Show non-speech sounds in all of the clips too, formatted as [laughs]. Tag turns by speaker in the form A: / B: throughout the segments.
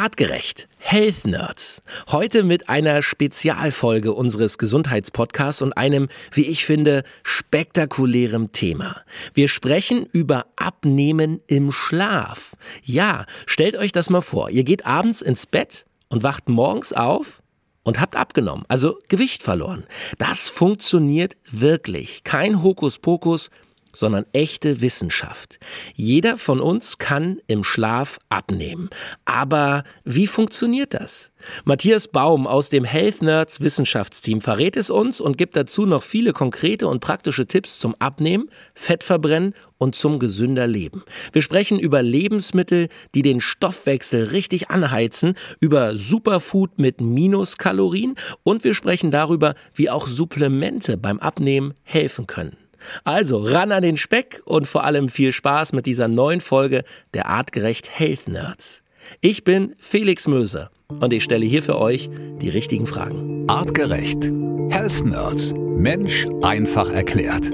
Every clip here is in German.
A: Artgerecht. Health Nerds. Heute mit einer Spezialfolge unseres Gesundheitspodcasts und einem, wie ich finde, spektakulären Thema. Wir sprechen über Abnehmen im Schlaf. Ja, stellt euch das mal vor. Ihr geht abends ins Bett und wacht morgens auf und habt abgenommen, also Gewicht verloren. Das funktioniert wirklich. Kein Hokuspokus sondern echte Wissenschaft. Jeder von uns kann im Schlaf abnehmen. Aber wie funktioniert das? Matthias Baum aus dem Health Nerds Wissenschaftsteam verrät es uns und gibt dazu noch viele konkrete und praktische Tipps zum Abnehmen, Fettverbrennen und zum gesünder Leben. Wir sprechen über Lebensmittel, die den Stoffwechsel richtig anheizen, über Superfood mit Minuskalorien und wir sprechen darüber, wie auch Supplemente beim Abnehmen helfen können. Also ran an den Speck und vor allem viel Spaß mit dieser neuen Folge der Artgerecht Health Nerds. Ich bin Felix Möser und ich stelle hier für euch die richtigen Fragen.
B: Artgerecht. Health Nerds. Mensch einfach erklärt.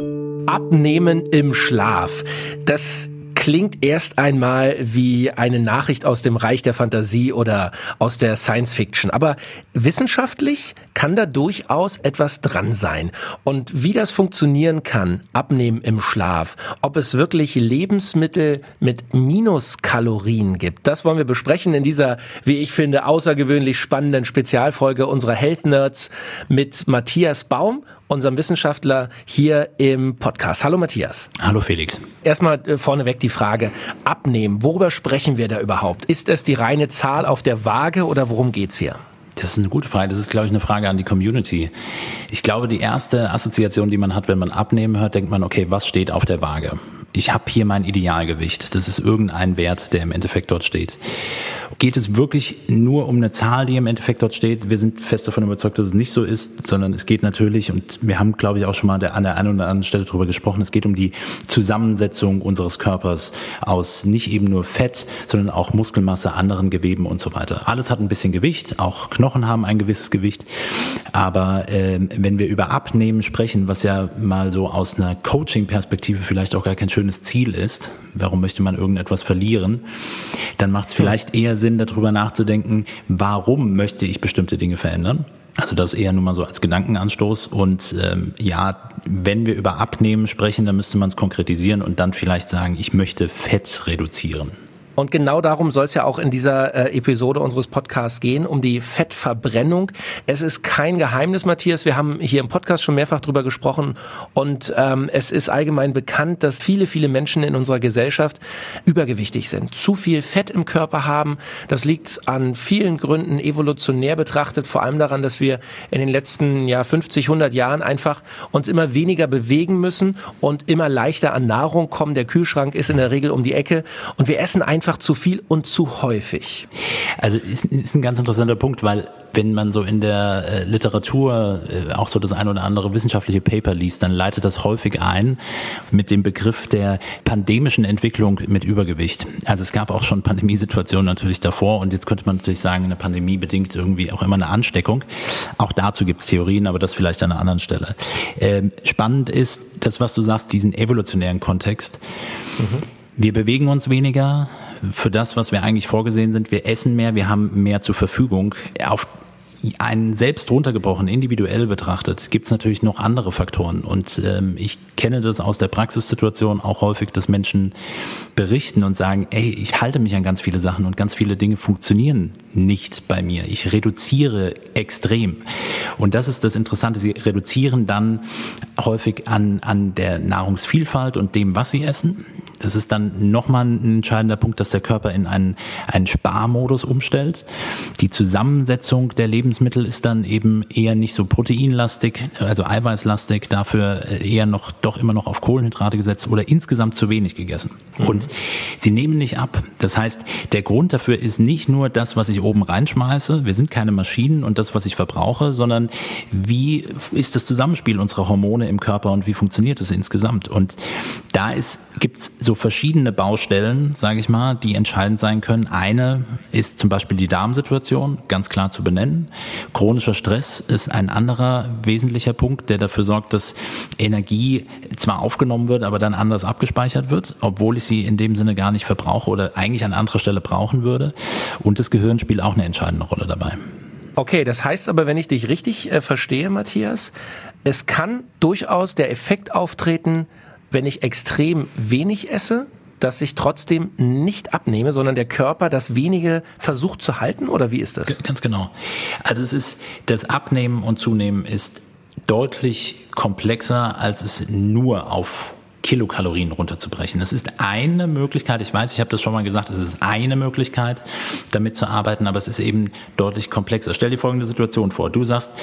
A: Abnehmen im Schlaf. Das klingt erst einmal wie eine Nachricht aus dem Reich der Fantasie oder aus der Science Fiction. Aber wissenschaftlich kann da durchaus etwas dran sein. Und wie das funktionieren kann, abnehmen im Schlaf, ob es wirklich Lebensmittel mit Minuskalorien gibt, das wollen wir besprechen in dieser, wie ich finde, außergewöhnlich spannenden Spezialfolge unserer Health Nerds mit Matthias Baum unserem Wissenschaftler hier im Podcast. Hallo Matthias.
C: Hallo Felix.
A: Erstmal äh, vorneweg die Frage, abnehmen, worüber sprechen wir da überhaupt? Ist es die reine Zahl auf der Waage oder worum geht's hier?
C: Das ist eine gute Frage. Das ist, glaube ich, eine Frage an die Community. Ich glaube, die erste Assoziation, die man hat, wenn man abnehmen hört, denkt man, okay, was steht auf der Waage? Ich habe hier mein Idealgewicht. Das ist irgendein Wert, der im Endeffekt dort steht. Geht es wirklich nur um eine Zahl, die im Endeffekt dort steht? Wir sind fest davon überzeugt, dass es nicht so ist, sondern es geht natürlich, und wir haben, glaube ich, auch schon mal an der einen oder anderen Stelle darüber gesprochen, es geht um die Zusammensetzung unseres Körpers aus nicht eben nur Fett, sondern auch Muskelmasse, anderen Geweben und so weiter. Alles hat ein bisschen Gewicht, auch Knochen haben ein gewisses Gewicht. Aber äh, wenn wir über Abnehmen sprechen, was ja mal so aus einer Coaching-Perspektive vielleicht auch gar kein schönes Ziel ist, warum möchte man irgendetwas verlieren, dann macht es vielleicht eher Sinn, darüber nachzudenken, warum möchte ich bestimmte Dinge verändern. Also das eher nur mal so als Gedankenanstoß. Und ähm, ja, wenn wir über Abnehmen sprechen, dann müsste man es konkretisieren und dann vielleicht sagen, ich möchte Fett reduzieren.
A: Und genau darum soll es ja auch in dieser äh, Episode unseres Podcasts gehen, um die Fettverbrennung. Es ist kein Geheimnis, Matthias. Wir haben hier im Podcast schon mehrfach drüber gesprochen. Und ähm, es ist allgemein bekannt, dass viele, viele Menschen in unserer Gesellschaft übergewichtig sind. Zu viel Fett im Körper haben. Das liegt an vielen Gründen evolutionär betrachtet. Vor allem daran, dass wir in den letzten ja, 50, 100 Jahren einfach uns immer weniger bewegen müssen und immer leichter an Nahrung kommen. Der Kühlschrank ist in der Regel um die Ecke. Und wir essen einfach einfach zu viel und zu häufig.
C: Also ist, ist ein ganz interessanter Punkt, weil wenn man so in der äh, Literatur äh, auch so das ein oder andere wissenschaftliche Paper liest, dann leitet das häufig ein mit dem Begriff der pandemischen Entwicklung mit Übergewicht. Also es gab auch schon Pandemiesituationen natürlich davor und jetzt könnte man natürlich sagen, eine Pandemie bedingt irgendwie auch immer eine Ansteckung. Auch dazu gibt es Theorien, aber das vielleicht an einer anderen Stelle. Ähm, spannend ist das, was du sagst, diesen evolutionären Kontext. Mhm. Wir bewegen uns weniger, für das, was wir eigentlich vorgesehen sind. Wir essen mehr, wir haben mehr zur Verfügung. Auf einen selbst runtergebrochen, individuell betrachtet, gibt es natürlich noch andere Faktoren. Und ähm, ich kenne das aus der Praxissituation auch häufig, dass Menschen berichten und sagen, ey, ich halte mich an ganz viele Sachen und ganz viele Dinge funktionieren nicht bei mir. Ich reduziere extrem. Und das ist das Interessante. Sie reduzieren dann häufig an, an der Nahrungsvielfalt und dem, was sie essen. Das ist dann nochmal ein entscheidender Punkt, dass der Körper in einen, einen Sparmodus umstellt. Die Zusammensetzung der Lebensmittel ist dann eben eher nicht so proteinlastig, also eiweißlastig, dafür eher noch doch immer noch auf Kohlenhydrate gesetzt oder insgesamt zu wenig gegessen. Mhm. Und sie nehmen nicht ab. Das heißt, der Grund dafür ist nicht nur das, was ich oben reinschmeiße. Wir sind keine Maschinen und das, was ich verbrauche, sondern wie ist das Zusammenspiel unserer Hormone im Körper und wie funktioniert es insgesamt? Und da ist, gibt's so verschiedene Baustellen, sage ich mal, die entscheidend sein können. Eine ist zum Beispiel die Darmsituation, ganz klar zu benennen. Chronischer Stress ist ein anderer wesentlicher Punkt, der dafür sorgt, dass Energie zwar aufgenommen wird, aber dann anders abgespeichert wird, obwohl ich sie in dem Sinne gar nicht verbrauche oder eigentlich an anderer Stelle brauchen würde. Und das Gehirn spielt auch eine entscheidende Rolle dabei.
A: Okay, das heißt aber, wenn ich dich richtig äh, verstehe, Matthias, es kann durchaus der Effekt auftreten, wenn ich extrem wenig esse, dass ich trotzdem nicht abnehme, sondern der Körper das wenige versucht zu halten oder wie ist das?
C: Ganz genau. Also es ist das Abnehmen und Zunehmen ist deutlich komplexer, als es nur auf Kilokalorien runterzubrechen. Das ist eine Möglichkeit. Ich weiß, ich habe das schon mal gesagt, es ist eine Möglichkeit, damit zu arbeiten, aber es ist eben deutlich komplexer. Stell dir folgende Situation vor. Du sagst,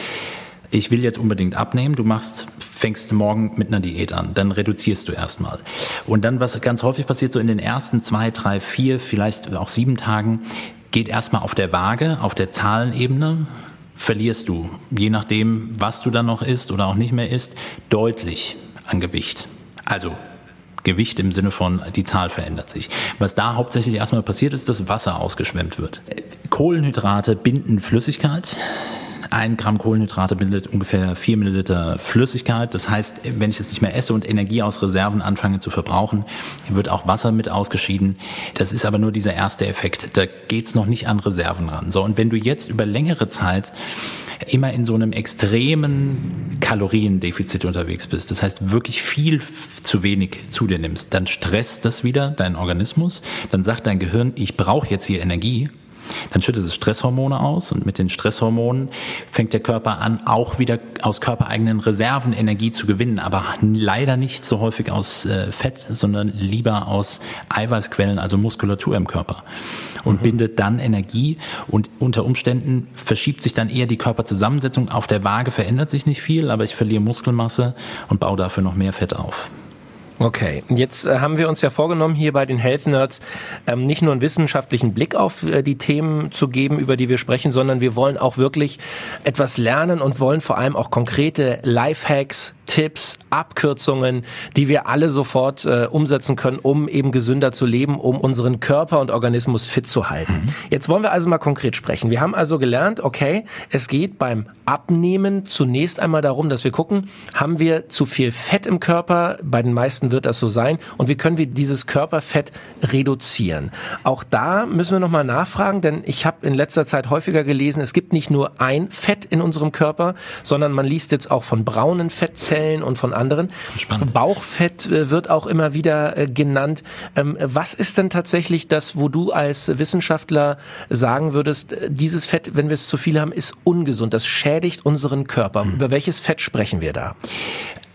C: ich will jetzt unbedingt abnehmen, du machst, fängst morgen mit einer Diät an, dann reduzierst du erstmal. Und dann, was ganz häufig passiert, so in den ersten zwei, drei, vier, vielleicht auch sieben Tagen, geht erstmal auf der Waage, auf der Zahlenebene, verlierst du, je nachdem, was du dann noch isst oder auch nicht mehr isst, deutlich an Gewicht. Also Gewicht im Sinne von, die Zahl verändert sich. Was da hauptsächlich erstmal passiert ist, dass Wasser ausgeschwemmt wird. Kohlenhydrate binden Flüssigkeit. Ein Gramm Kohlenhydrate bildet ungefähr vier Milliliter Flüssigkeit. Das heißt, wenn ich es nicht mehr esse und Energie aus Reserven anfange zu verbrauchen, wird auch Wasser mit ausgeschieden. Das ist aber nur dieser erste Effekt. Da geht's noch nicht an Reserven ran. So, und wenn du jetzt über längere Zeit immer in so einem extremen Kaloriendefizit unterwegs bist, das heißt wirklich viel zu wenig zu dir nimmst, dann stresst das wieder deinen Organismus, dann sagt dein Gehirn, ich brauche jetzt hier Energie dann schüttet es Stresshormone aus und mit den Stresshormonen fängt der Körper an, auch wieder aus körpereigenen Reserven Energie zu gewinnen, aber leider nicht so häufig aus äh, Fett, sondern lieber aus Eiweißquellen, also Muskulatur im Körper und mhm. bindet dann Energie und unter Umständen verschiebt sich dann eher die Körperzusammensetzung. Auf der Waage verändert sich nicht viel, aber ich verliere Muskelmasse und baue dafür noch mehr Fett auf.
A: Okay, jetzt äh, haben wir uns ja vorgenommen, hier bei den Health Nerds ähm, nicht nur einen wissenschaftlichen Blick auf äh, die Themen zu geben, über die wir sprechen, sondern wir wollen auch wirklich etwas lernen und wollen vor allem auch konkrete Lifehacks, Tipps, Abkürzungen, die wir alle sofort äh, umsetzen können, um eben gesünder zu leben, um unseren Körper und Organismus fit zu halten. Mhm. Jetzt wollen wir also mal konkret sprechen. Wir haben also gelernt, okay, es geht beim Abnehmen zunächst einmal darum, dass wir gucken, haben wir zu viel Fett im Körper? Bei den meisten wird das so sein. Und wie können wir dieses Körperfett reduzieren? Auch da müssen wir nochmal nachfragen, denn ich habe in letzter Zeit häufiger gelesen, es gibt nicht nur ein Fett in unserem Körper, sondern man liest jetzt auch von braunen Fettzellen und von anderen. Spannend. Bauchfett äh, wird auch immer wieder äh, genannt. Ähm, was ist denn tatsächlich das, wo du als Wissenschaftler sagen würdest, äh, dieses Fett, wenn wir es zu viel haben, ist ungesund, das schädigt unseren Körper? Mhm. Über welches Fett sprechen wir da?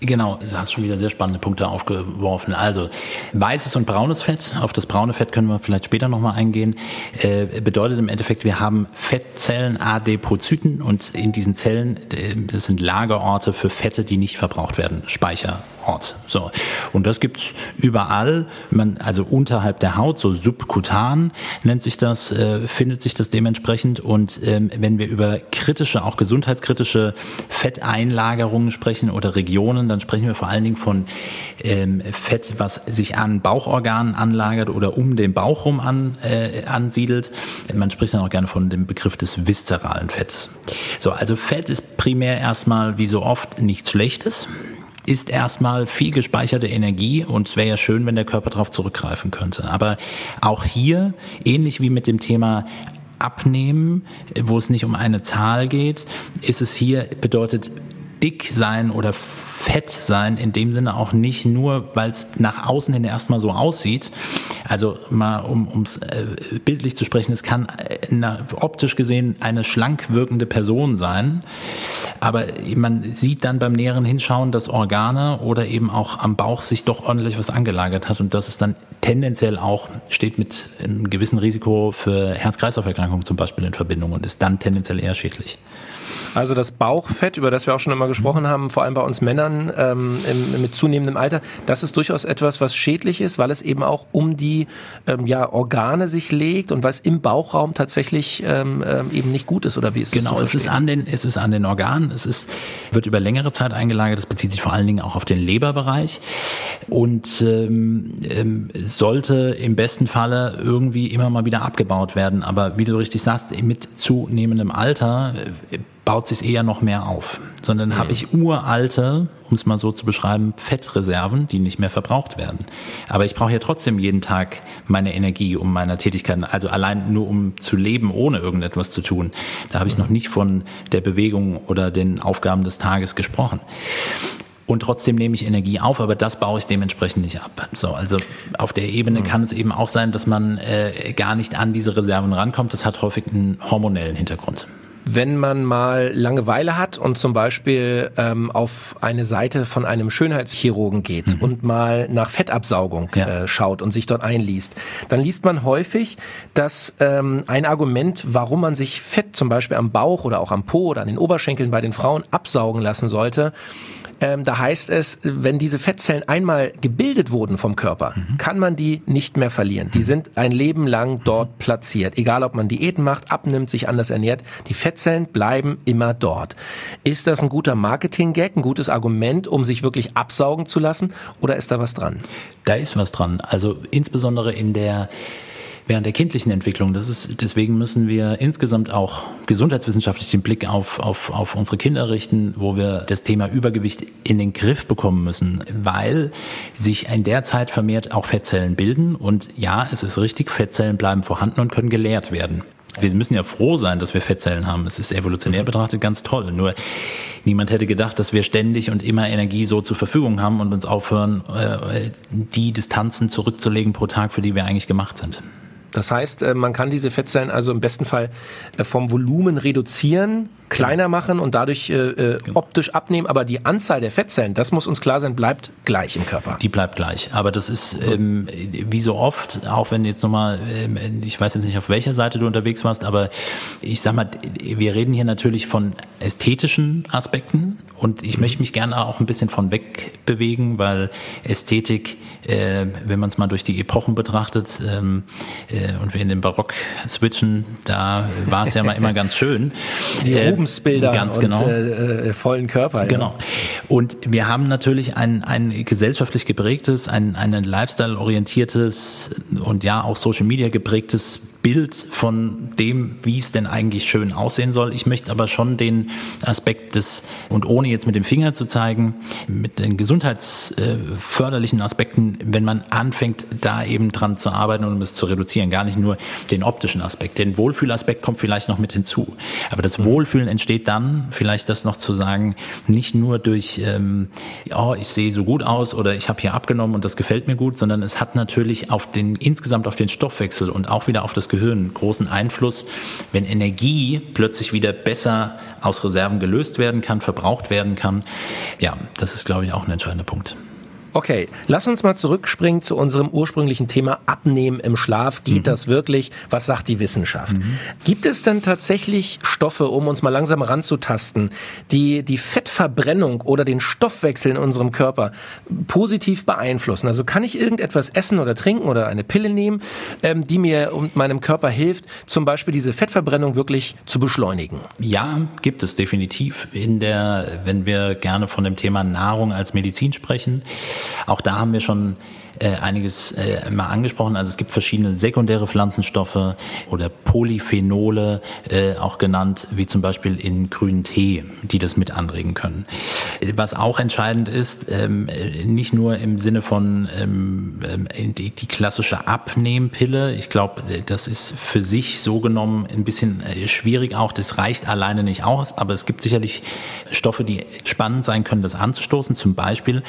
C: Genau, du hast schon wieder sehr spannende Punkte aufgeworfen. Also weißes und braunes Fett, auf das braune Fett können wir vielleicht später nochmal eingehen, äh, bedeutet im Endeffekt, wir haben Fettzellen, Adipozyten und in diesen Zellen, äh, das sind Lagerorte für Fette, die nicht verbraucht werden, Speicher. Ort. So. Und das gibt's überall, man, also unterhalb der Haut, so subkutan nennt sich das, äh, findet sich das dementsprechend. Und ähm, wenn wir über kritische, auch gesundheitskritische Fetteinlagerungen sprechen oder Regionen, dann sprechen wir vor allen Dingen von ähm, Fett, was sich an Bauchorganen anlagert oder um den Bauch rum an, äh, ansiedelt. Man spricht dann auch gerne von dem Begriff des viszeralen Fettes. So, also Fett ist primär erstmal wie so oft nichts Schlechtes ist erstmal viel gespeicherte Energie und es wäre ja schön, wenn der Körper darauf zurückgreifen könnte. Aber auch hier, ähnlich wie mit dem Thema Abnehmen, wo es nicht um eine Zahl geht, ist es hier bedeutet dick sein oder fett sein, in dem Sinne auch nicht nur, weil es nach außen hin erstmal so aussieht. Also mal um es äh, bildlich zu sprechen, es kann äh, optisch gesehen eine schlank wirkende Person sein, aber man sieht dann beim näheren Hinschauen, dass Organe oder eben auch am Bauch sich doch ordentlich was angelagert hat und das ist dann tendenziell auch steht mit einem gewissen Risiko für Herz-Kreislauf-Erkrankungen zum Beispiel in Verbindung und ist dann tendenziell eher schädlich.
A: Also das Bauchfett, über das wir auch schon immer gesprochen haben, vor allem bei uns Männern ähm, im, mit zunehmendem Alter, das ist durchaus etwas, was schädlich ist, weil es eben auch um die ähm, ja, Organe sich legt und es im Bauchraum tatsächlich ähm, ähm eben nicht gut ist, oder wie ist
C: genau? Genau, es ist an den, es ist an den Organen, es ist, wird über längere Zeit eingelagert, das bezieht sich vor allen Dingen auch auf den Leberbereich und ähm, ähm, sollte im besten Falle irgendwie immer mal wieder abgebaut werden. Aber wie du richtig sagst, mit zunehmendem Alter äh, baut sich eher noch mehr auf, sondern mhm. habe ich uralte, um es mal so zu beschreiben, Fettreserven, die nicht mehr verbraucht werden. Aber ich brauche ja trotzdem jeden Tag meine Energie, um meiner Tätigkeit, also allein nur um zu leben, ohne irgendetwas zu tun. Da habe ich mhm. noch nicht von der Bewegung oder den Aufgaben des Tages gesprochen und trotzdem nehme ich Energie auf, aber das baue ich dementsprechend nicht ab. So, also auf der Ebene mhm. kann es eben auch sein, dass man äh, gar nicht an diese Reserven rankommt. Das hat häufig einen hormonellen Hintergrund
A: wenn man mal Langeweile hat und zum Beispiel ähm, auf eine Seite von einem Schönheitschirurgen geht mhm. und mal nach Fettabsaugung ja. äh, schaut und sich dort einliest, dann liest man häufig, dass ähm, ein Argument, warum man sich Fett zum Beispiel am Bauch oder auch am Po oder an den Oberschenkeln bei den Frauen absaugen lassen sollte, ähm, da heißt es, wenn diese Fettzellen einmal gebildet wurden vom Körper, mhm. kann man die nicht mehr verlieren. Die mhm. sind ein Leben lang dort platziert. Egal, ob man Diäten macht, abnimmt, sich anders ernährt, die Fettzellen bleiben immer dort. Ist das ein guter Marketing-Gag, ein gutes Argument, um sich wirklich absaugen zu lassen, oder ist da was dran?
C: Da ist was dran. Also insbesondere in der während der kindlichen Entwicklung. Das ist, deswegen müssen wir insgesamt auch gesundheitswissenschaftlich den Blick auf, auf, auf unsere Kinder richten, wo wir das Thema Übergewicht in den Griff bekommen müssen, weil sich in der Zeit vermehrt auch Fettzellen bilden. Und ja, es ist richtig, Fettzellen bleiben vorhanden und können geleert werden. Wir müssen ja froh sein, dass wir Fettzellen haben. Es ist evolutionär betrachtet ganz toll. Nur niemand hätte gedacht, dass wir ständig und immer Energie so zur Verfügung haben und uns aufhören, äh, die Distanzen zurückzulegen pro Tag, für die wir eigentlich gemacht sind.
A: Das heißt, äh, man kann diese Fettzellen also im besten Fall äh, vom Volumen reduzieren, kleiner machen und dadurch äh, äh, genau. optisch abnehmen. Aber die Anzahl der Fettzellen, das muss uns klar sein, bleibt gleich im Körper.
C: Die bleibt gleich. Aber das ist ähm, wie so oft, auch wenn jetzt nochmal, ähm, ich weiß jetzt nicht, auf welcher Seite du unterwegs warst, aber ich sag mal, wir reden hier natürlich von ästhetischen Aspekten und ich mhm. möchte mich gerne auch ein bisschen von weg bewegen, weil Ästhetik, äh, wenn man es mal durch die Epochen betrachtet ähm, äh, und wir in den Barock switchen, da war es ja mal immer [laughs] ganz schön.
A: Die Rubensbilder
C: ganz genau. und
A: äh, äh, vollen Körper.
C: Genau. Ja. Und wir haben natürlich ein, ein gesellschaftlich geprägtes, ein, ein Lifestyle-orientiertes und ja auch Social Media geprägtes Bild von dem, wie es denn eigentlich schön aussehen soll. Ich möchte aber schon den Aspekt des, und ohne jetzt mit dem Finger zu zeigen, mit den gesundheitsförderlichen Aspekten, wenn man anfängt, da eben dran zu arbeiten und um es zu reduzieren, gar nicht nur den optischen Aspekt. Den Wohlfühlaspekt kommt vielleicht noch mit hinzu. Aber das Wohlfühlen entsteht dann, vielleicht das noch zu sagen, nicht nur durch, ähm, oh, ich sehe so gut aus oder ich habe hier abgenommen und das gefällt mir gut, sondern es hat natürlich auf den, insgesamt auf den Stoffwechsel und auch wieder auf das Gehirn großen Einfluss, wenn Energie plötzlich wieder besser aus Reserven gelöst werden kann, verbraucht werden kann. Ja, das ist, glaube ich, auch ein entscheidender Punkt.
A: Okay, lass uns mal zurückspringen zu unserem ursprünglichen Thema Abnehmen im Schlaf. Geht mhm. das wirklich? Was sagt die Wissenschaft? Mhm. Gibt es denn tatsächlich Stoffe, um uns mal langsam ranzutasten, die die Fettverbrennung oder den Stoffwechsel in unserem Körper positiv beeinflussen? Also kann ich irgendetwas essen oder trinken oder eine Pille nehmen, ähm, die mir und meinem Körper hilft, zum Beispiel diese Fettverbrennung wirklich zu beschleunigen?
C: Ja, gibt es definitiv. In der, wenn wir gerne von dem Thema Nahrung als Medizin sprechen, auch da haben wir schon äh, einiges äh, mal angesprochen. Also es gibt verschiedene sekundäre Pflanzenstoffe oder Polyphenole äh, auch genannt, wie zum Beispiel in grünen Tee, die das mit anregen können. Was auch entscheidend ist, ähm, nicht nur im Sinne von ähm, ähm die, die klassische Abnehmpille. Ich glaube, das ist für sich so genommen ein bisschen äh, schwierig auch. Das reicht alleine nicht aus, aber es gibt sicherlich Stoffe, die spannend sein können, das anzustoßen. Zum Beispiel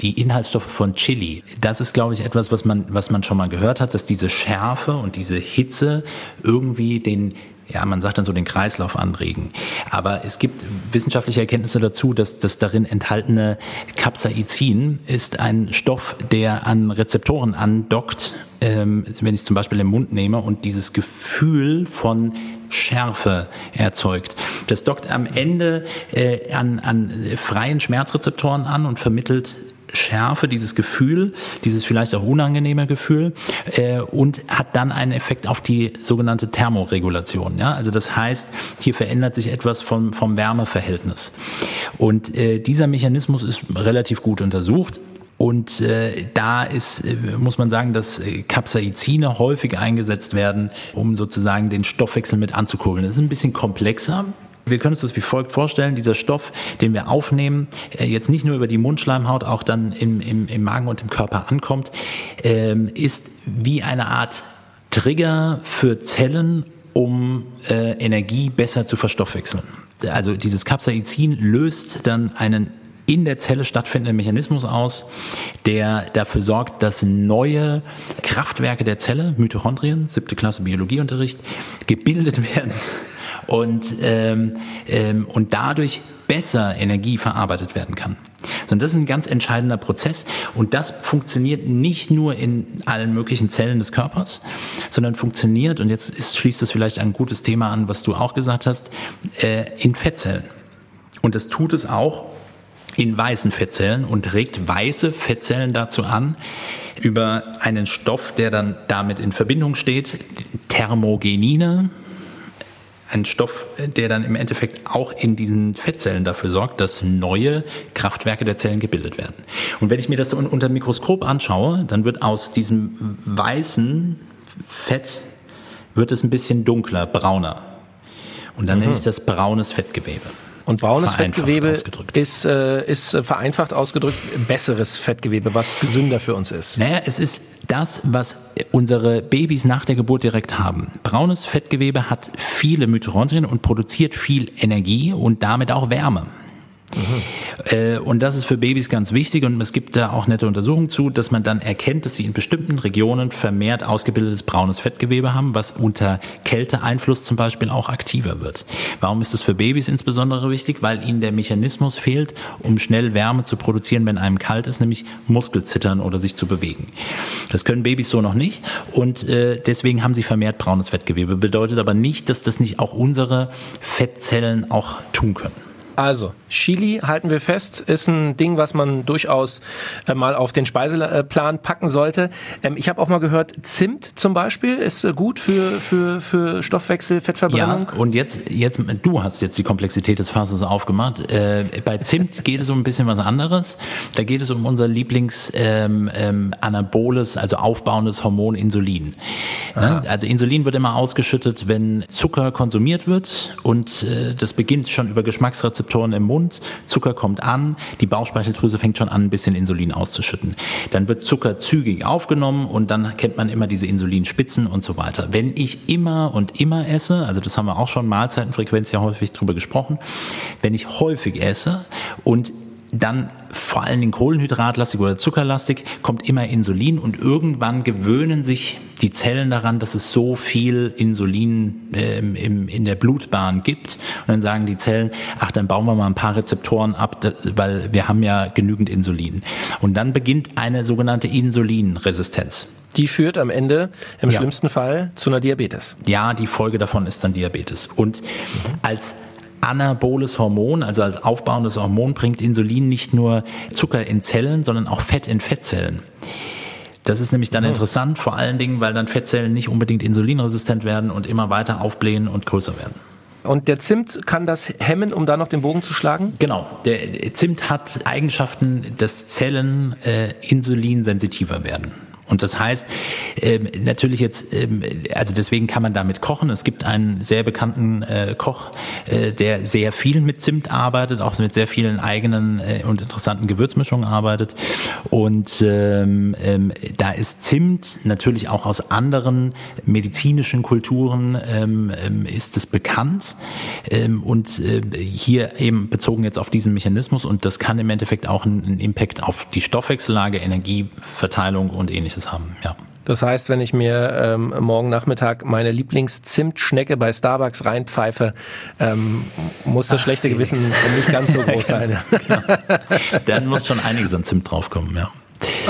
C: die Inhaltsstoffe von Chili. Das ist ist, glaube ich, etwas, was man, was man schon mal gehört hat, dass diese Schärfe und diese Hitze irgendwie den ja, man sagt dann so den Kreislauf anregen. Aber es gibt wissenschaftliche Erkenntnisse dazu, dass das darin enthaltene Capsaicin ist ein Stoff, der an Rezeptoren andockt, ähm, wenn ich es zum Beispiel im Mund nehme und dieses Gefühl von Schärfe erzeugt. Das dockt am Ende äh, an, an freien Schmerzrezeptoren an und vermittelt Schärfe, dieses Gefühl, dieses vielleicht auch unangenehme Gefühl äh, und hat dann einen Effekt auf die sogenannte Thermoregulation. Ja? Also das heißt, hier verändert sich etwas vom, vom Wärmeverhältnis. Und äh, dieser Mechanismus ist relativ gut untersucht. Und äh, da ist, äh, muss man sagen, dass äh, Capsaicine häufig eingesetzt werden, um sozusagen den Stoffwechsel mit anzukurbeln. Das ist ein bisschen komplexer. Wir können uns das wie folgt vorstellen. Dieser Stoff, den wir aufnehmen, äh, jetzt nicht nur über die Mundschleimhaut, auch dann im, im, im Magen und im Körper ankommt, ähm, ist wie eine Art Trigger für Zellen, um äh, Energie besser zu verstoffwechseln. Also dieses Capsaicin löst dann einen in der Zelle stattfindenden Mechanismus aus, der dafür sorgt, dass neue Kraftwerke der Zelle, Mitochondrien, siebte Klasse Biologieunterricht, gebildet [laughs] werden und, ähm, ähm, und dadurch besser Energie verarbeitet werden kann. Sondern das ist ein ganz entscheidender Prozess und das funktioniert nicht nur in allen möglichen Zellen des Körpers, sondern funktioniert, und jetzt ist, schließt das vielleicht ein gutes Thema an, was du auch gesagt hast, äh, in Fettzellen. Und das tut es auch in weißen Fettzellen und regt weiße Fettzellen dazu an, über einen Stoff, der dann damit in Verbindung steht, Thermogenine, ein Stoff, der dann im Endeffekt auch in diesen Fettzellen dafür sorgt, dass neue Kraftwerke der Zellen gebildet werden. Und wenn ich mir das unter dem Mikroskop anschaue, dann wird aus diesem weißen Fett wird es ein bisschen dunkler, brauner. Und dann mhm. nenne ich das braunes Fettgewebe.
A: Und braunes Fettgewebe ist, äh, ist äh, vereinfacht ausgedrückt besseres Fettgewebe, was gesünder für uns ist.
C: Naja, es ist das, was unsere Babys nach der Geburt direkt haben. Braunes Fettgewebe hat viele Mitochondrien und produziert viel Energie und damit auch Wärme. Mhm. Und das ist für Babys ganz wichtig und es gibt da auch nette Untersuchungen zu, dass man dann erkennt, dass sie in bestimmten Regionen vermehrt ausgebildetes braunes Fettgewebe haben, was unter Kälteeinfluss zum Beispiel auch aktiver wird. Warum ist das für Babys insbesondere wichtig? Weil ihnen der Mechanismus fehlt, um schnell Wärme zu produzieren, wenn einem kalt ist, nämlich Muskelzittern oder sich zu bewegen. Das können Babys so noch nicht und äh, deswegen haben sie vermehrt braunes Fettgewebe. Bedeutet aber nicht, dass das nicht auch unsere Fettzellen auch tun können.
A: Also, Chili, halten wir fest, ist ein Ding, was man durchaus äh, mal auf den Speiseplan packen sollte. Ähm, ich habe auch mal gehört, Zimt zum Beispiel ist äh, gut für, für, für Stoffwechsel, Fettverbrennung.
C: Ja, und jetzt, jetzt, du hast jetzt die Komplexität des Fasses aufgemacht. Äh, bei Zimt [laughs] geht es um ein bisschen was anderes. Da geht es um unser Lieblings ähm, ähm, anaboles, also aufbauendes Hormon Insulin. Ne? Also Insulin wird immer ausgeschüttet, wenn Zucker konsumiert wird und äh, das beginnt schon über Geschmacksrezeptoren Rezeptoren im Mund, Zucker kommt an, die Bauchspeicheldrüse fängt schon an, ein bisschen Insulin auszuschütten. Dann wird Zucker zügig aufgenommen und dann kennt man immer diese Insulinspitzen und so weiter. Wenn ich immer und immer esse, also das haben wir auch schon Mahlzeitenfrequenz ja häufig drüber gesprochen, wenn ich häufig esse und dann vor allen Dingen kohlenhydratlastig oder zuckerlastig, kommt immer Insulin und irgendwann gewöhnen sich die Zellen daran, dass es so viel Insulin äh, im, in der Blutbahn gibt. Und dann sagen die Zellen, ach, dann bauen wir mal ein paar Rezeptoren ab, weil wir haben ja genügend Insulin. Und dann beginnt eine sogenannte Insulinresistenz.
A: Die führt am Ende im ja. schlimmsten Fall zu einer Diabetes.
C: Ja, die Folge davon ist dann Diabetes. Und als anaboles Hormon, also als aufbauendes Hormon, bringt Insulin nicht nur Zucker in Zellen, sondern auch Fett in Fettzellen. Das ist nämlich dann mhm. interessant, vor allen Dingen, weil dann Fettzellen nicht unbedingt insulinresistent werden und immer weiter aufblähen und größer werden.
A: Und der Zimt kann das hemmen, um da noch den Bogen zu schlagen?
C: Genau. Der Zimt hat Eigenschaften, dass Zellen äh, insulinsensitiver werden. Und das heißt, ähm, natürlich jetzt, ähm, also deswegen kann man damit kochen. Es gibt einen sehr bekannten äh, Koch, äh, der sehr viel mit Zimt arbeitet, auch mit sehr vielen eigenen äh, und interessanten Gewürzmischungen arbeitet. Und ähm, ähm, da ist Zimt natürlich auch aus anderen medizinischen Kulturen ähm, ähm, ist es bekannt. Ähm, und äh, hier eben bezogen jetzt auf diesen Mechanismus und das kann im Endeffekt auch einen Impact auf die Stoffwechsellage, Energieverteilung und ähnliches Praxis haben, ja.
A: Das heißt, wenn ich mir ähm, morgen Nachmittag meine Lieblingszimtschnecke bei Starbucks reinpfeife, ähm, muss das Ach, schlechte Gewissen nicht ganz so groß [laughs] sein.
C: genau. Dann muss schon einiges an Zimt draufkommen, ja.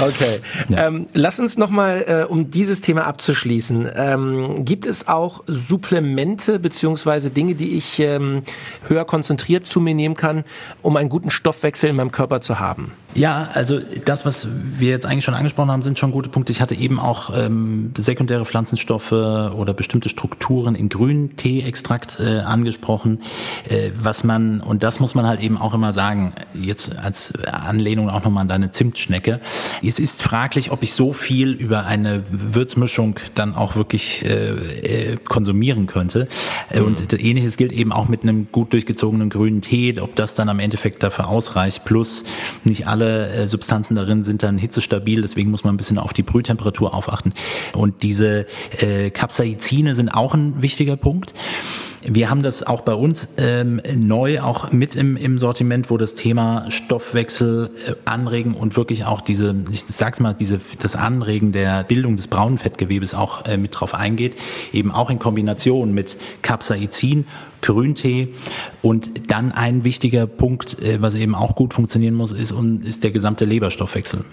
A: Okay. Ja. Ähm, lass uns nochmal, äh, um dieses Thema abzuschließen, ähm, gibt es auch Supplemente beziehungsweise Dinge, die ich ähm, höher konzentriert zu mir nehmen kann, um einen guten Stoffwechsel in meinem Körper zu haben?
C: Ja, also das, was wir jetzt eigentlich schon angesprochen haben, sind schon gute Punkte. Ich hatte eben auch ähm, sekundäre Pflanzenstoffe oder bestimmte Strukturen in Grüntee-Extrakt äh, angesprochen, äh, was man, und das muss man halt eben auch immer sagen, jetzt als Anlehnung auch nochmal an deine Zimtschnecke, es ist fraglich, ob ich so viel über eine Würzmischung dann auch wirklich äh, äh, konsumieren könnte. Äh, mhm. Und ähnliches gilt eben auch mit einem gut durchgezogenen grünen Tee, ob das dann am Endeffekt dafür ausreicht. Plus nicht alle äh, Substanzen darin sind dann hitzestabil, deswegen muss man ein bisschen auf die Brühtemperatur aufachten. Und diese äh, Capsaicine sind auch ein wichtiger Punkt. Wir haben das auch bei uns ähm, neu auch mit im, im Sortiment, wo das Thema Stoffwechsel äh, anregen und wirklich auch diese, ich sag's mal, diese, das Anregen der Bildung des braunen Fettgewebes auch äh, mit drauf eingeht, eben auch in Kombination mit Capsaicin Grüntee. Und dann ein wichtiger Punkt, äh, was eben auch gut funktionieren muss, ist, ist der gesamte Leberstoffwechsel.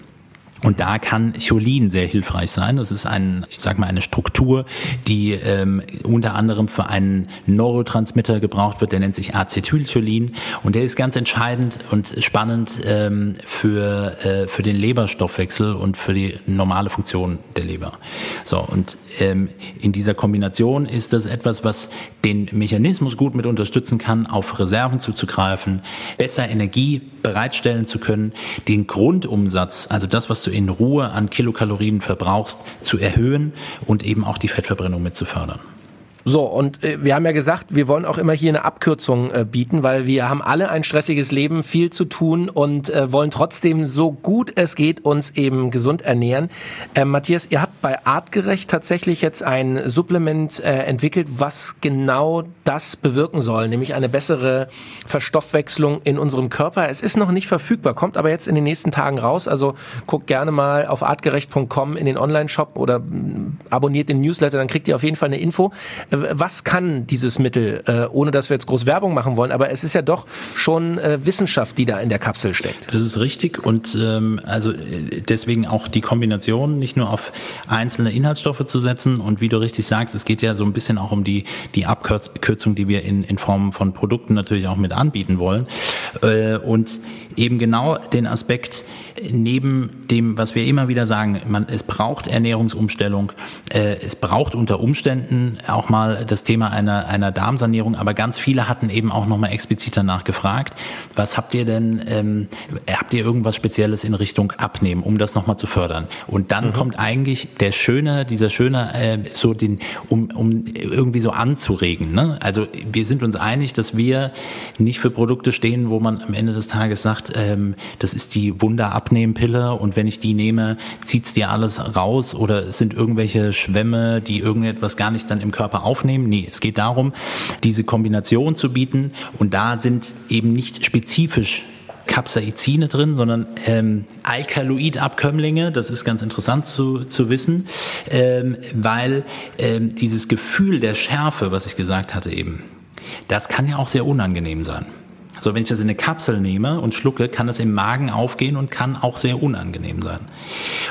C: Und da kann Cholin sehr hilfreich sein. Das ist ein, ich sag mal, eine Struktur, die ähm, unter anderem für einen Neurotransmitter gebraucht wird. Der nennt sich Acetylcholin und der ist ganz entscheidend und spannend ähm, für äh, für den Leberstoffwechsel und für die normale Funktion der Leber. So und ähm, in dieser Kombination ist das etwas, was den Mechanismus gut mit unterstützen kann, auf Reserven zuzugreifen, besser Energie bereitstellen zu können, den Grundumsatz, also das, was du in Ruhe an Kilokalorien verbrauchst, zu erhöhen und eben auch die Fettverbrennung mit zu fördern.
A: So, und äh, wir haben ja gesagt, wir wollen auch immer hier eine Abkürzung äh, bieten, weil wir haben alle ein stressiges Leben, viel zu tun und äh, wollen trotzdem so gut es geht uns eben gesund ernähren. Äh, Matthias, ihr habt bei Artgerecht tatsächlich jetzt ein Supplement äh, entwickelt, was genau das bewirken soll, nämlich eine bessere Verstoffwechslung in unserem Körper. Es ist noch nicht verfügbar, kommt aber jetzt in den nächsten Tagen raus. Also guckt gerne mal auf artgerecht.com in den Online-Shop oder mm, abonniert den Newsletter, dann kriegt ihr auf jeden Fall eine Info was kann dieses Mittel, äh, ohne dass wir jetzt groß Werbung machen wollen, aber es ist ja doch schon äh, Wissenschaft, die da in der Kapsel steckt.
C: Das ist richtig und ähm, also äh, deswegen auch die Kombination, nicht nur auf einzelne Inhaltsstoffe zu setzen und wie du richtig sagst, es geht ja so ein bisschen auch um die, die Abkürzung, die wir in, in Form von Produkten natürlich auch mit anbieten wollen äh, und eben genau den Aspekt, neben dem, was wir immer wieder sagen, man, es braucht Ernährungsumstellung, äh, es braucht unter Umständen auch mal das Thema einer, einer Darmsanierung, aber ganz viele hatten eben auch nochmal explizit danach gefragt, was habt ihr denn, ähm, habt ihr irgendwas Spezielles in Richtung Abnehmen, um das nochmal zu fördern? Und dann mhm. kommt eigentlich der schöne, dieser schöne, äh, so den, um, um irgendwie so anzuregen. Ne? Also wir sind uns einig, dass wir nicht für Produkte stehen, wo man am Ende des Tages sagt, ähm, das ist die Wunderab Abnehmpille und wenn ich die nehme, zieht's dir alles raus oder es sind irgendwelche Schwämme, die irgendetwas gar nicht dann im Körper aufnehmen. Nee, es geht darum, diese Kombination zu bieten und da sind eben nicht spezifisch Capsaicine drin, sondern ähm, Alkaloidabkömmlinge. Das ist ganz interessant zu, zu wissen, ähm, weil ähm, dieses Gefühl der Schärfe, was ich gesagt hatte eben, das kann ja auch sehr unangenehm sein. So, wenn ich das in eine Kapsel nehme und schlucke, kann das im Magen aufgehen und kann auch sehr unangenehm sein.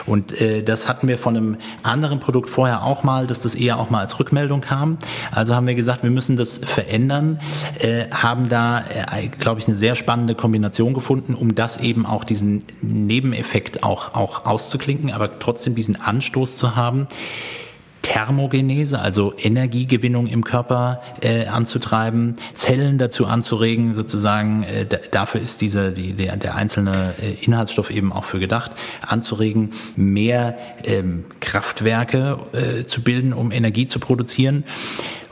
C: Und äh, das hatten wir von einem anderen Produkt vorher auch mal, dass das eher auch mal als Rückmeldung kam. Also haben wir gesagt, wir müssen das verändern, äh, haben da, äh, glaube ich, eine sehr spannende Kombination gefunden, um das eben auch diesen Nebeneffekt auch, auch auszuklinken, aber trotzdem diesen Anstoß zu haben Thermogenese, also Energiegewinnung im Körper äh, anzutreiben, Zellen dazu anzuregen, sozusagen, äh, dafür ist dieser, die, der, der einzelne äh, Inhaltsstoff eben auch für gedacht, anzuregen, mehr ähm, Kraftwerke äh, zu bilden, um Energie zu produzieren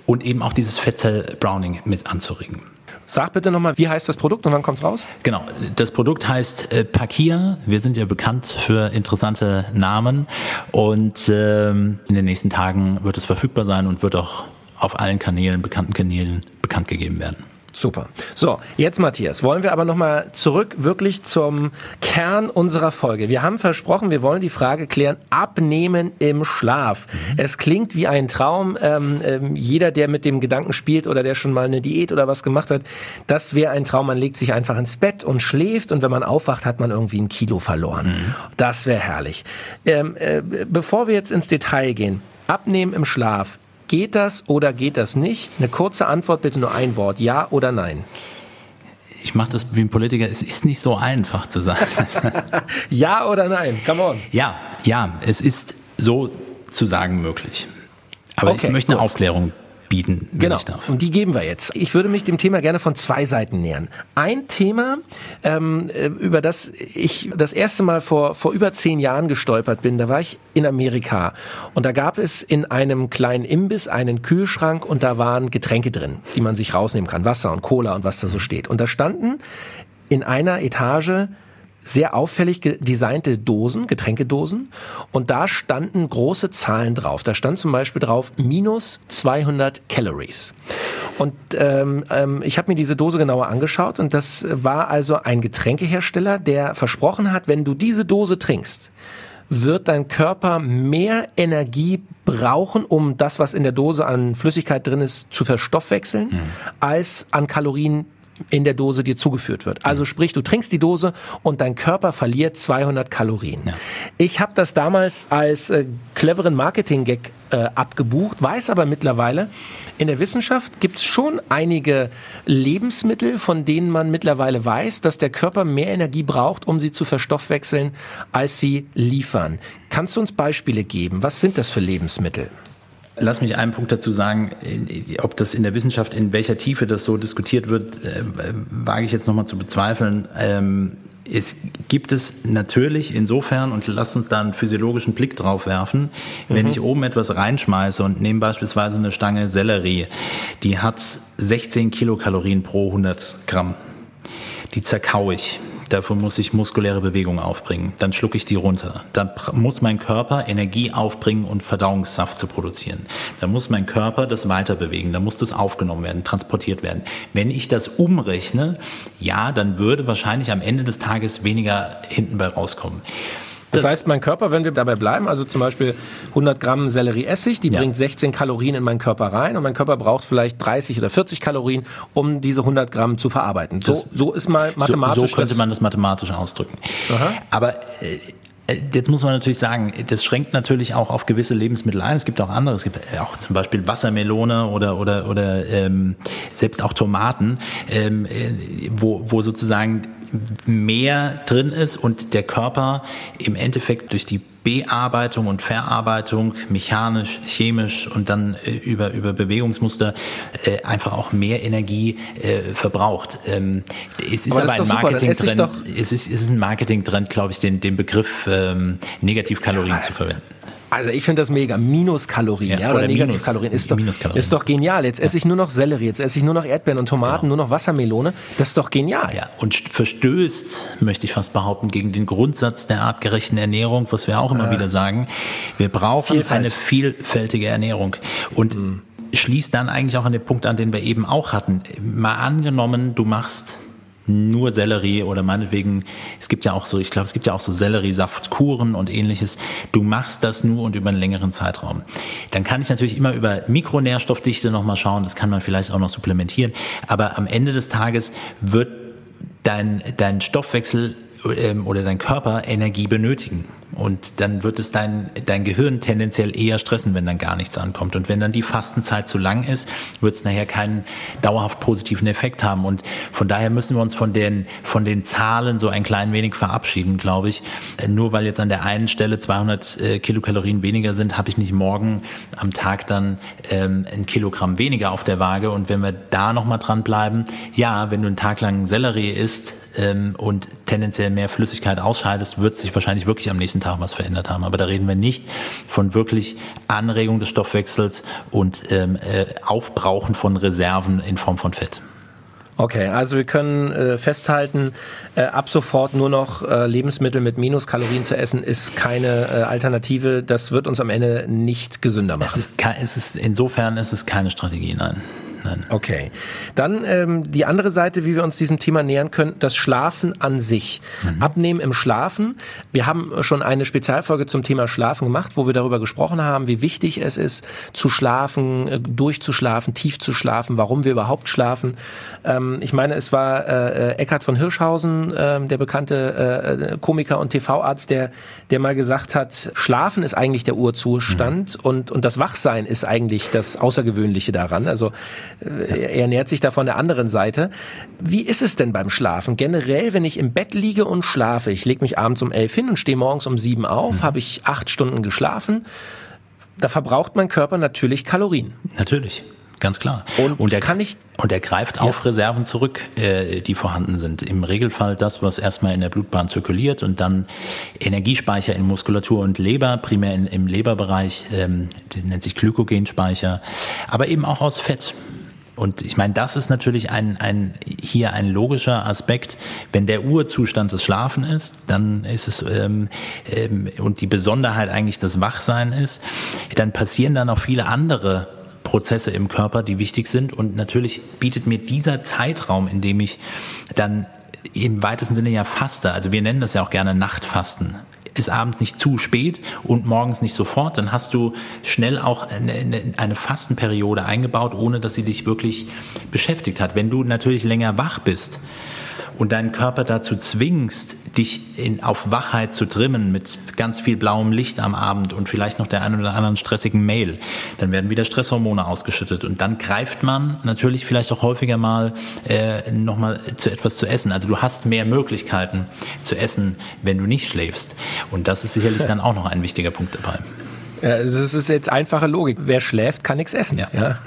C: und eben auch dieses Fettzell-Browning mit anzuregen.
A: Sag bitte nochmal, wie heißt das Produkt und wann kommt's raus?
C: Genau, das Produkt heißt äh, Pakia. Wir sind ja bekannt für interessante Namen und ähm, in den nächsten Tagen wird es verfügbar sein und wird auch auf allen Kanälen, bekannten Kanälen bekannt gegeben werden.
A: Super. So, jetzt Matthias, wollen wir aber nochmal zurück wirklich zum Kern unserer Folge. Wir haben versprochen, wir wollen die Frage klären, abnehmen im Schlaf. Mhm. Es klingt wie ein Traum. Ähm, ähm, jeder, der mit dem Gedanken spielt oder der schon mal eine Diät oder was gemacht hat, das wäre ein Traum. Man legt sich einfach ins Bett und schläft und wenn man aufwacht, hat man irgendwie ein Kilo verloren. Mhm. Das wäre herrlich. Ähm, äh, bevor wir jetzt ins Detail gehen, abnehmen im Schlaf Geht das oder geht das nicht? Eine kurze Antwort, bitte nur ein Wort. Ja oder nein?
C: Ich mache das wie ein Politiker. Es ist nicht so einfach zu sagen. [laughs]
A: ja oder nein? Come on.
C: Ja, ja, es ist so zu sagen möglich. Aber okay, ich möchte eine gut. Aufklärung bieten, wenn
A: genau.
C: ich darf.
A: Und die geben wir jetzt. Ich würde mich dem Thema gerne von zwei Seiten nähern. Ein Thema, ähm, äh, über das ich das erste Mal vor, vor über zehn Jahren gestolpert bin, da war ich in Amerika und da gab es in einem kleinen Imbiss einen Kühlschrank und da waren Getränke drin, die man sich rausnehmen kann, Wasser und Cola und was da so steht. Und da standen in einer Etage sehr auffällig designte Dosen, Getränkedosen. Und da standen große Zahlen drauf. Da stand zum Beispiel drauf minus 200 Calories. Und ähm, ähm, ich habe mir diese Dose genauer angeschaut und das war also ein Getränkehersteller, der versprochen hat, wenn du diese Dose trinkst, wird dein Körper mehr Energie brauchen, um das, was in der Dose an Flüssigkeit drin ist, zu verstoffwechseln, mhm. als an Kalorien, in der Dose dir zugeführt wird. Also sprich, du trinkst die Dose und dein Körper verliert 200 Kalorien. Ja. Ich habe das damals als äh, cleveren Marketing-Gag äh, abgebucht, weiß aber mittlerweile, in der Wissenschaft gibt es schon einige Lebensmittel, von denen man mittlerweile weiß, dass der Körper mehr Energie braucht, um sie zu verstoffwechseln, als sie liefern. Kannst du uns Beispiele geben? Was sind das für Lebensmittel?
C: Lass mich einen Punkt dazu sagen, ob das in der Wissenschaft, in welcher Tiefe das so diskutiert wird, äh, wage ich jetzt nochmal zu bezweifeln. Ähm, es gibt es natürlich insofern, und lasst uns da einen physiologischen Blick drauf werfen, mhm. wenn ich oben etwas reinschmeiße und nehme beispielsweise eine Stange Sellerie, die hat 16 Kilokalorien pro 100 Gramm. Die zerkau ich Dafür muss ich muskuläre Bewegung aufbringen. Dann schlucke ich die runter. Dann muss mein Körper Energie aufbringen und Verdauungssaft zu produzieren. Dann muss mein Körper das weiter bewegen. Dann muss das aufgenommen werden, transportiert werden. Wenn ich das umrechne, ja, dann würde wahrscheinlich am Ende des Tages weniger hinten bei rauskommen.
A: Das, heißt, mein Körper, wenn wir dabei bleiben, also zum Beispiel 100 Gramm Sellerieessig, die ja. bringt 16 Kalorien in meinen Körper rein und mein Körper braucht vielleicht 30 oder 40 Kalorien, um diese 100 Gramm zu verarbeiten. So, das, so ist mal mathematisch.
C: So, so könnte man das mathematisch ausdrücken. Aha. Aber äh, äh, Jetzt muss man natürlich sagen, das schränkt natürlich auch auf gewisse Lebensmittel ein. Es gibt auch andere. Es gibt auch zum Beispiel Wassermelone oder oder oder ähm, selbst auch Tomaten, ähm, äh, wo wo sozusagen mehr drin ist und der Körper im Endeffekt durch die Bearbeitung und Verarbeitung, mechanisch, chemisch und dann äh, über, über Bewegungsmuster äh, einfach auch mehr Energie äh, verbraucht. Ähm, es ist aber, aber ein Marketing-Trend, es ist, es ist ein Marketing-Trend, glaube ich, den, den Begriff ähm, Negativkalorien ja, zu verwenden.
A: Also ich finde das mega. Minuskalorien, ja, oder, oder Negativkalorien ist doch, ist doch genial. Jetzt esse ich nur noch Sellerie, jetzt esse ich nur noch Erdbeeren und Tomaten, genau. nur noch Wassermelone. Das ist doch genial.
C: Ja, und verstößt, möchte ich fast behaupten, gegen den Grundsatz der artgerechten Ernährung, was wir auch immer ja. wieder sagen. Wir brauchen Vielfalt. eine vielfältige Ernährung. Und mhm. schließt dann eigentlich auch an den Punkt an, den wir eben auch hatten. Mal angenommen, du machst nur Sellerie oder meinetwegen, es gibt ja auch so, ich glaube, es gibt ja auch so Selleriesaftkuren und ähnliches. Du machst das nur und über einen längeren Zeitraum. Dann kann ich natürlich immer über Mikronährstoffdichte nochmal schauen, das kann man vielleicht auch noch supplementieren. Aber am Ende des Tages wird dein, dein Stoffwechsel oder dein Körper Energie benötigen. Und dann wird es dein, dein Gehirn tendenziell eher stressen, wenn dann gar nichts ankommt. Und wenn dann die Fastenzeit zu lang ist, wird es nachher keinen dauerhaft positiven Effekt haben. Und von daher müssen wir uns von den, von den Zahlen so ein klein wenig verabschieden, glaube ich. Äh, nur weil jetzt an der einen Stelle 200 äh, Kilokalorien weniger sind, habe ich nicht morgen am Tag dann ähm, ein Kilogramm weniger auf der Waage. Und wenn wir da nochmal dranbleiben, ja, wenn du einen Tag lang Sellerie isst, ähm, und tendenziell mehr Flüssigkeit ausscheidest, wird sich wahrscheinlich wirklich am nächsten Tag was verändert haben. Aber da reden wir nicht von wirklich Anregung des Stoffwechsels und ähm, äh, Aufbrauchen von Reserven in Form von Fett.
A: Okay, also wir können äh, festhalten, äh, ab sofort nur noch äh, Lebensmittel mit Minuskalorien zu essen, ist keine äh, Alternative. Das wird uns am Ende nicht gesünder machen.
C: Es ist, es ist insofern ist es keine Strategie, nein. Nein.
A: Okay. Dann ähm, die andere Seite, wie wir uns diesem Thema nähern können, das Schlafen an sich. Mhm. Abnehmen im Schlafen. Wir haben schon eine Spezialfolge zum Thema Schlafen gemacht, wo wir darüber gesprochen haben, wie wichtig es ist, zu schlafen, äh, durchzuschlafen, tief zu schlafen, warum wir überhaupt schlafen. Ähm, ich meine, es war äh, äh Eckhard von Hirschhausen, äh, der bekannte äh, Komiker und TV-Arzt, der, der mal gesagt hat, Schlafen ist eigentlich der Urzustand mhm. und, und das Wachsein ist eigentlich das Außergewöhnliche daran. Also äh, er nähert sich da von der anderen Seite. Wie ist es denn beim Schlafen? Generell, wenn ich im Bett liege und schlafe, ich lege mich abends um elf hin und stehe morgens um sieben auf, mhm. habe ich acht Stunden geschlafen. Da verbraucht mein Körper natürlich Kalorien.
C: Natürlich ganz klar.
A: Und, und er kann ich
C: und er greift ja. auf Reserven zurück, äh, die vorhanden sind. Im Regelfall das, was erstmal in der Blutbahn zirkuliert und dann Energiespeicher in Muskulatur und Leber, primär in, im Leberbereich, ähm, nennt sich Glykogenspeicher, aber eben auch aus Fett. Und ich meine, das ist natürlich ein, ein, hier ein logischer Aspekt. Wenn der Urzustand des Schlafen ist, dann ist es, ähm, ähm, und die Besonderheit eigentlich das Wachsein ist, dann passieren dann auch viele andere Prozesse im Körper, die wichtig sind. Und natürlich bietet mir dieser Zeitraum, in dem ich dann im weitesten Sinne ja faste, also wir nennen das ja auch gerne Nachtfasten, ist abends nicht zu spät und morgens nicht sofort, dann hast du schnell auch eine, eine, Fastenperiode eingebaut, ohne dass sie dich wirklich beschäftigt hat. Wenn du natürlich länger wach bist, und deinen Körper dazu zwingst, dich in, auf Wachheit zu trimmen mit ganz viel blauem Licht am Abend und vielleicht noch der einen oder anderen stressigen Mail, dann werden wieder Stresshormone ausgeschüttet und dann greift man natürlich vielleicht auch häufiger mal äh, nochmal zu etwas zu essen. Also du hast mehr Möglichkeiten zu essen, wenn du nicht schläfst und das ist sicherlich [laughs] dann auch noch ein wichtiger Punkt dabei.
A: Ja, das ist jetzt einfache Logik. Wer schläft, kann nichts essen. Ja. ja.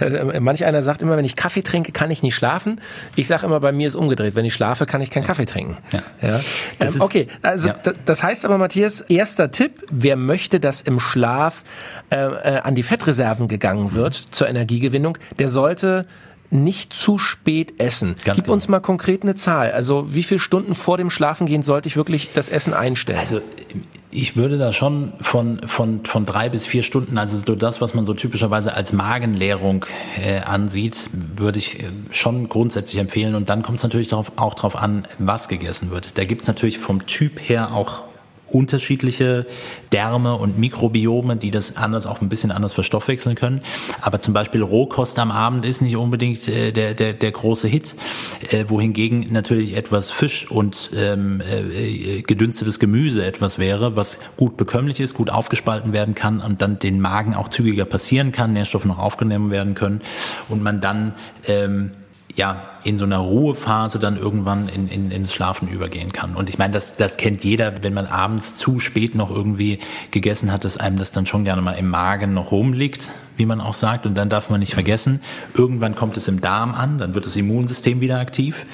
A: ja. [laughs] Manch einer sagt immer, wenn ich Kaffee trinke, kann ich nicht schlafen. Ich sage immer, bei mir ist umgedreht. Wenn ich schlafe, kann ich keinen Kaffee trinken. Ja. ja. Ähm, okay, also das heißt aber, Matthias, erster Tipp, wer möchte, dass im Schlaf äh, äh, an die Fettreserven gegangen wird mhm. zur Energiegewinnung, der sollte nicht zu spät essen. Ganz Gib genau. uns mal konkret eine Zahl. Also wie viele Stunden vor dem Schlafengehen sollte ich wirklich das Essen einstellen?
C: Also ich würde da schon von, von, von drei bis vier Stunden, also so das, was man so typischerweise als Magenleerung äh, ansieht, würde ich äh, schon grundsätzlich empfehlen. Und dann kommt es natürlich darauf, auch darauf an, was gegessen wird. Da gibt es natürlich vom Typ her auch unterschiedliche Därme und Mikrobiome, die das anders auch ein bisschen anders verstoffwechseln können. Aber zum Beispiel Rohkost am Abend ist nicht unbedingt äh, der, der, der große Hit, äh, wohingegen natürlich etwas Fisch und ähm, äh, gedünstetes Gemüse etwas wäre, was gut bekömmlich ist, gut aufgespalten werden kann und dann den Magen auch zügiger passieren kann, Nährstoffe noch aufgenommen werden können und man dann ähm, ja, in so einer Ruhephase dann irgendwann in, in, ins Schlafen übergehen kann. Und ich meine, das, das kennt jeder, wenn man abends zu spät noch irgendwie gegessen hat, dass einem das dann schon gerne mal im Magen noch rumliegt, wie man auch sagt. Und dann darf man nicht vergessen, irgendwann kommt es im Darm an, dann wird das Immunsystem wieder aktiv.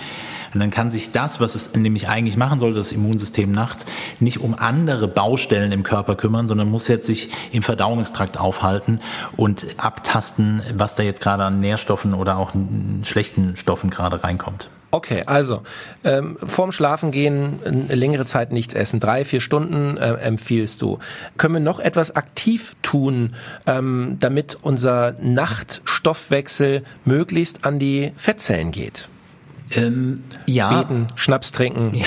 C: Und dann kann sich das, was es nämlich eigentlich machen soll, das Immunsystem nachts, nicht um andere Baustellen im Körper kümmern, sondern muss jetzt sich im Verdauungstrakt aufhalten und abtasten, was da jetzt gerade an Nährstoffen oder auch schlechten Stoffen gerade reinkommt.
A: Okay, also ähm, vorm Schlafengehen eine längere Zeit nichts essen, drei, vier Stunden äh, empfiehlst du. Können wir noch etwas aktiv tun, ähm, damit unser Nachtstoffwechsel möglichst an die Fettzellen geht?
C: Ähm, ja.
A: Beten, Schnaps trinken.
C: Ja,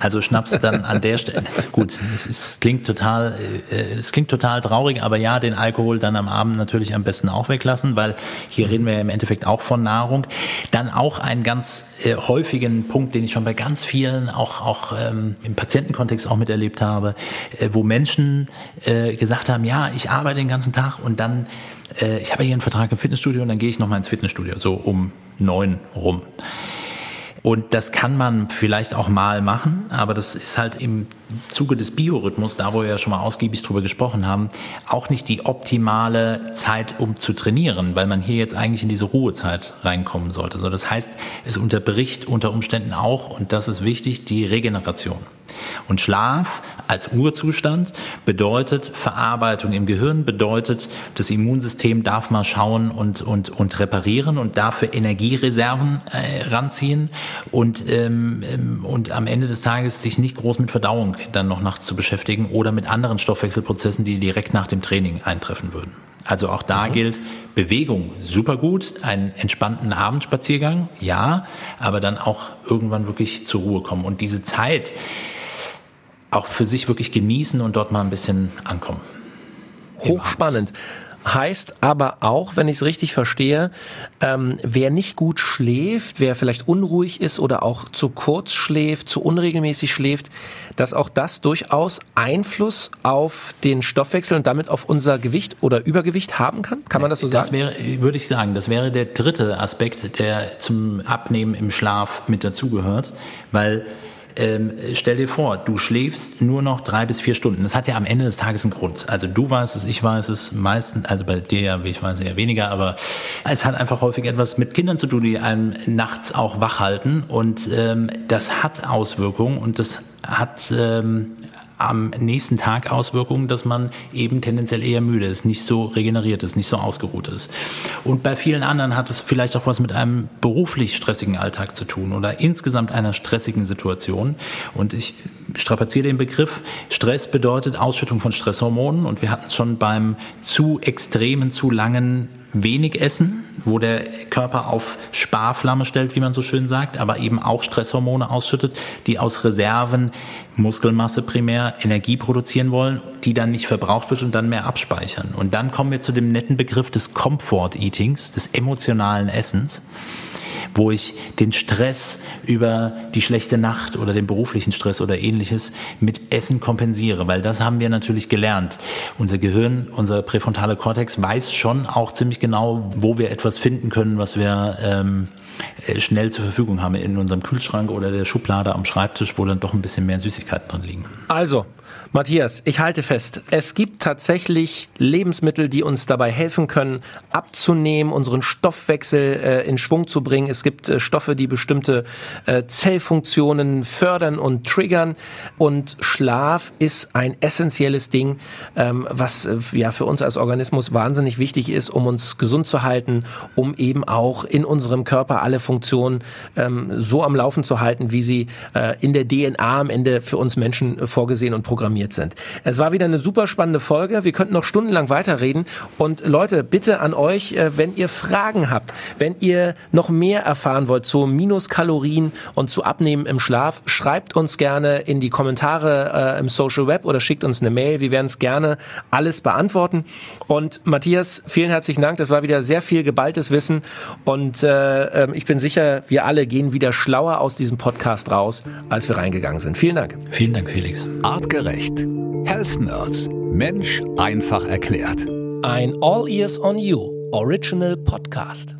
C: also Schnaps dann an der Stelle. [laughs] Gut, es, es, klingt total, äh, es klingt total traurig, aber ja, den Alkohol dann am Abend natürlich am besten auch weglassen, weil hier reden wir ja im Endeffekt auch von Nahrung. Dann auch einen ganz äh, häufigen Punkt, den ich schon bei ganz vielen, auch, auch ähm, im Patientenkontext auch miterlebt habe, äh, wo Menschen äh, gesagt haben, ja, ich arbeite den ganzen Tag und dann äh, ich habe hier einen Vertrag im Fitnessstudio und dann gehe ich nochmal ins Fitnessstudio, so um neun rum. Und das kann man vielleicht auch mal machen, aber das ist halt im Zuge des Biorhythmus, da wo wir ja schon mal ausgiebig drüber gesprochen haben, auch nicht die optimale Zeit, um zu trainieren, weil man hier jetzt eigentlich in diese Ruhezeit reinkommen sollte. Also das heißt, es unterbricht unter Umständen auch, und das ist wichtig, die Regeneration. Und Schlaf als Urzustand bedeutet Verarbeitung im Gehirn, bedeutet, das Immunsystem darf mal schauen und, und, und reparieren und dafür Energiereserven äh, ranziehen und, ähm, ähm, und am Ende des Tages sich nicht groß mit Verdauung dann noch nachts zu beschäftigen oder mit anderen Stoffwechselprozessen, die direkt nach dem Training eintreffen würden. Also auch da mhm. gilt, Bewegung super gut, einen entspannten Abendspaziergang, ja, aber dann auch irgendwann wirklich zur Ruhe kommen und diese Zeit auch für sich wirklich genießen und dort mal ein bisschen ankommen.
A: Hochspannend. Heißt aber auch, wenn ich es richtig verstehe, ähm, wer nicht gut schläft, wer vielleicht unruhig ist oder auch zu kurz schläft, zu unregelmäßig schläft, dass auch das durchaus Einfluss auf den Stoffwechsel und damit auf unser Gewicht oder Übergewicht haben kann? Kann man das so sagen?
C: Das wäre, würde ich sagen, das wäre der dritte Aspekt, der zum Abnehmen im Schlaf mit dazugehört, weil ähm, stell dir vor, du schläfst nur noch drei bis vier Stunden. Das hat ja am Ende des Tages einen Grund. Also du weißt es, ich weiß es, meistens, also bei dir ja, ich weiß, eher weniger, aber es hat einfach häufig etwas mit Kindern zu tun, die einem nachts auch wach halten und ähm, das hat Auswirkungen und das hat ähm, am nächsten Tag Auswirkungen, dass man eben tendenziell eher müde ist, nicht so regeneriert ist, nicht so ausgeruht ist. Und bei vielen anderen hat es vielleicht auch was mit einem beruflich stressigen Alltag zu tun oder insgesamt einer stressigen Situation. Und ich strapaziere den Begriff. Stress bedeutet Ausschüttung von Stresshormonen und wir hatten es schon beim zu extremen, zu langen wenig essen, wo der Körper auf Sparflamme stellt, wie man so schön sagt, aber eben auch Stresshormone ausschüttet, die aus Reserven Muskelmasse primär Energie produzieren wollen, die dann nicht verbraucht wird und dann mehr abspeichern. Und dann kommen wir zu dem netten Begriff des Comfort Eatings, des emotionalen Essens wo ich den Stress über die schlechte Nacht oder den beruflichen Stress oder ähnliches mit Essen kompensiere, weil das haben wir natürlich gelernt. Unser Gehirn, unser präfrontale Kortex weiß schon auch ziemlich genau, wo wir etwas finden können, was wir ähm, äh, schnell zur Verfügung haben in unserem Kühlschrank oder der Schublade am Schreibtisch, wo dann doch ein bisschen mehr Süßigkeiten drin liegen.
A: Also, Matthias, ich halte fest, es gibt tatsächlich Lebensmittel, die uns dabei helfen können, abzunehmen, unseren Stoffwechsel äh, in Schwung zu bringen. Es gibt äh, Stoffe, die bestimmte äh, Zellfunktionen fördern und triggern. Und Schlaf ist ein essentielles Ding, ähm, was äh, ja für uns als Organismus wahnsinnig wichtig ist, um uns gesund zu halten, um eben auch in unserem Körper alle Funktionen ähm, so am Laufen zu halten, wie sie äh, in der DNA am Ende für uns Menschen vorgesehen und programmiert informiert sind. Es war wieder eine super spannende Folge. Wir könnten noch stundenlang weiterreden. Und Leute, bitte an euch, äh, wenn ihr Fragen habt, wenn ihr noch mehr erfahren wollt zu Minuskalorien und zu Abnehmen im Schlaf, schreibt uns gerne in die Kommentare äh, im Social Web oder schickt uns eine Mail. Wir werden es gerne alles beantworten. Und Matthias, vielen herzlichen Dank. Das war wieder sehr viel geballtes Wissen. Und äh, ähm, ich bin sicher, wir alle gehen wieder schlauer aus diesem Podcast raus, als wir reingegangen sind. Vielen Dank.
C: Vielen Dank, Felix.
B: Artgerecht Health Nerds. Mensch einfach erklärt.
A: Ein All Ears on You Original Podcast.